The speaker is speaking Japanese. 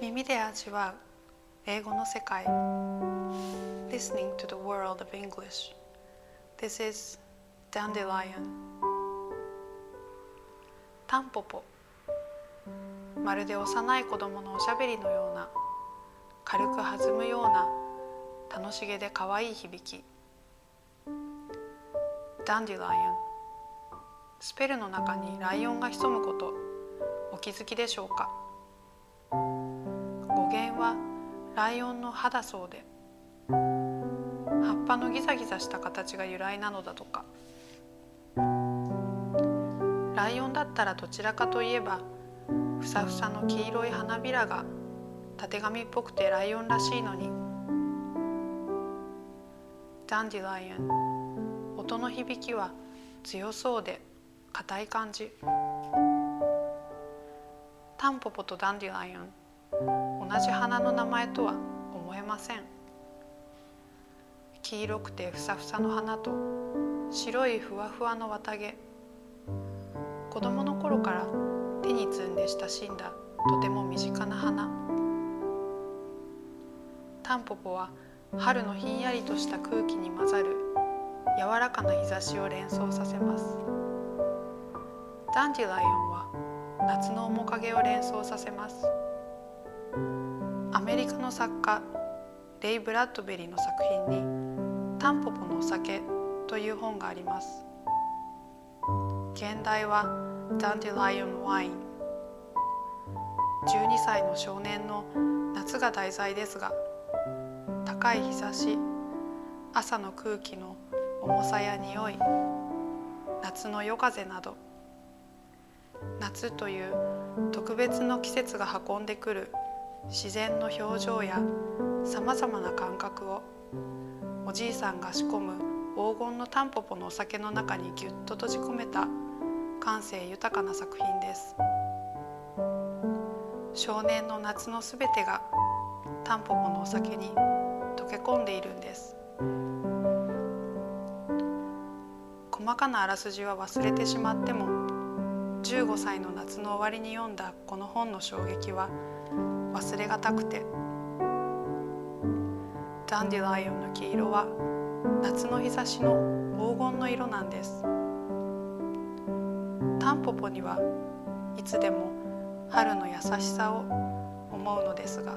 耳で味わう英語の世界。Listening to the world of English. This is Dandelion. タンポポ。まるで幼い子供のおしゃべりのような軽く弾むような楽しげで可愛い響き。ダンディライオンスペルの中にライオンが潜むこと。お気づきでしょうか。語源はライオンの歯だそうで。葉っぱのギザギザした形が由来なのだとか。ライオンだったらどちらかといえばふさふさの黄色い花びらがたてがみっぽくてライオンらしいのに。 dandelion 音の響きは強そうで硬い感じ。タンポポとダンディライオン同じ花の名前とは思えません。黄色くてふさふさの花と白いふわふわの綿毛。子供の頃から手に摘んで親しんだとても身近な花。タンポポは春のひんやりとした空気に混ざる柔らかな日差しを連想させます。 dandelion は夏の面影を連想させます。アメリカの作家レイ・ブラッドベリーの作品に「タンポポのお酒」という本があります。原題は Dandelion Wine。12歳の少年の夏が題材ですが高い日差し朝の空気の重さや匂い夏の夜風など夏という特別の季節が運んでくる自然の表情やさまざまな感覚をおじいさんが仕込む黄金のタンポポのお酒の中にぎゅっと閉じ込めた感性豊かな作品です。少年の夏のすべてがタンポポのお酒に溶け込んでいるんです。細かなあらすじは忘れてしまっても15歳の夏の終わりに読んだこの本の衝撃は忘れがたくてダンディライオンの黄色は夏の日差しの黄金の色なんです。タンポポにはいつでも春の優しさを思うのですが